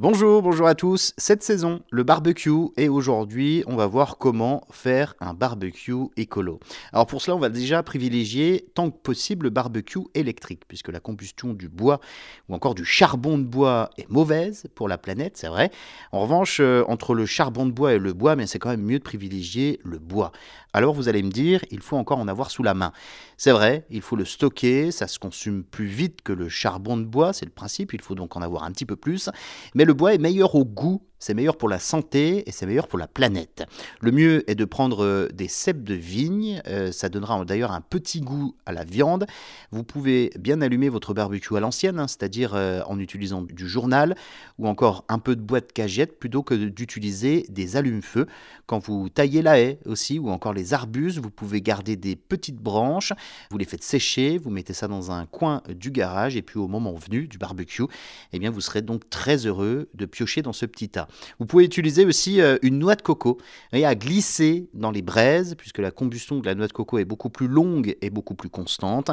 Bonjour, bonjour à tous. Cette saison, le barbecue et aujourd'hui, on va voir comment faire un barbecue écolo. Alors pour cela, on va déjà privilégier tant que possible le barbecue électrique puisque la combustion du bois ou encore du charbon de bois est mauvaise pour la planète, c'est vrai. En revanche, euh, entre le charbon de bois et le bois, mais c'est quand même mieux de privilégier le bois. Alors vous allez me dire, il faut encore en avoir sous la main. C'est vrai, il faut le stocker, ça se consomme plus vite que le charbon de bois, c'est le principe, il faut donc en avoir un petit peu plus, mais le bois est meilleur au goût c'est meilleur pour la santé et c'est meilleur pour la planète. Le mieux est de prendre euh, des cèpes de vigne, euh, ça donnera d'ailleurs un petit goût à la viande. Vous pouvez bien allumer votre barbecue à l'ancienne, hein, c'est-à-dire euh, en utilisant du journal ou encore un peu de bois de cagette plutôt que d'utiliser des allumes-feu. Quand vous taillez la haie aussi ou encore les arbustes, vous pouvez garder des petites branches, vous les faites sécher, vous mettez ça dans un coin du garage et puis au moment venu du barbecue, eh bien vous serez donc très heureux de piocher dans ce petit tas. Vous pouvez utiliser aussi euh, une noix de coco et à glisser dans les braises, puisque la combustion de la noix de coco est beaucoup plus longue et beaucoup plus constante.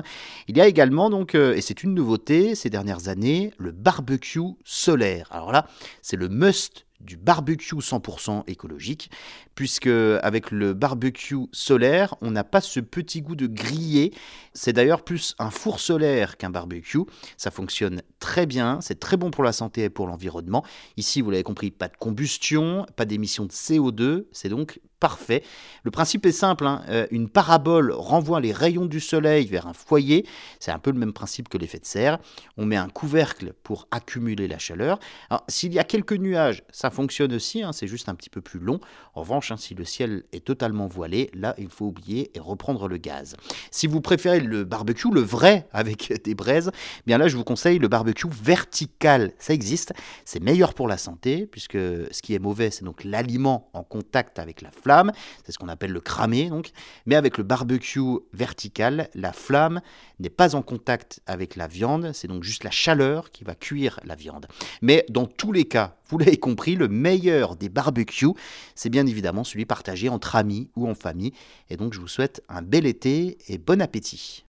Il y a également, donc, euh, et c'est une nouveauté ces dernières années, le barbecue solaire. Alors là, c'est le must du barbecue 100% écologique, puisque avec le barbecue solaire, on n'a pas ce petit goût de grillé. C'est d'ailleurs plus un four solaire qu'un barbecue. Ça fonctionne très bien, c'est très bon pour la santé et pour l'environnement. Ici, vous l'avez compris, pas de combustion, pas d'émission de CO2, c'est donc parfait. Le principe est simple, hein. euh, une parabole renvoie les rayons du soleil vers un foyer, c'est un peu le même principe que l'effet de serre. On met un couvercle pour accumuler la chaleur. s'il y a quelques nuages, ça fonctionne aussi, hein, c'est juste un petit peu plus long. En revanche, hein, si le ciel est totalement voilé, là, il faut oublier et reprendre le gaz. Si vous préférez le barbecue, le vrai avec des braises, eh bien là, je vous conseille le barbecue vertical. Ça existe, c'est meilleur pour la santé, puisque ce qui est mauvais, c'est donc l'aliment en contact avec la c'est ce qu'on appelle le cramé, donc. Mais avec le barbecue vertical, la flamme n'est pas en contact avec la viande, c'est donc juste la chaleur qui va cuire la viande. Mais dans tous les cas, vous l'avez compris, le meilleur des barbecues, c'est bien évidemment celui partagé entre amis ou en famille. Et donc je vous souhaite un bel été et bon appétit.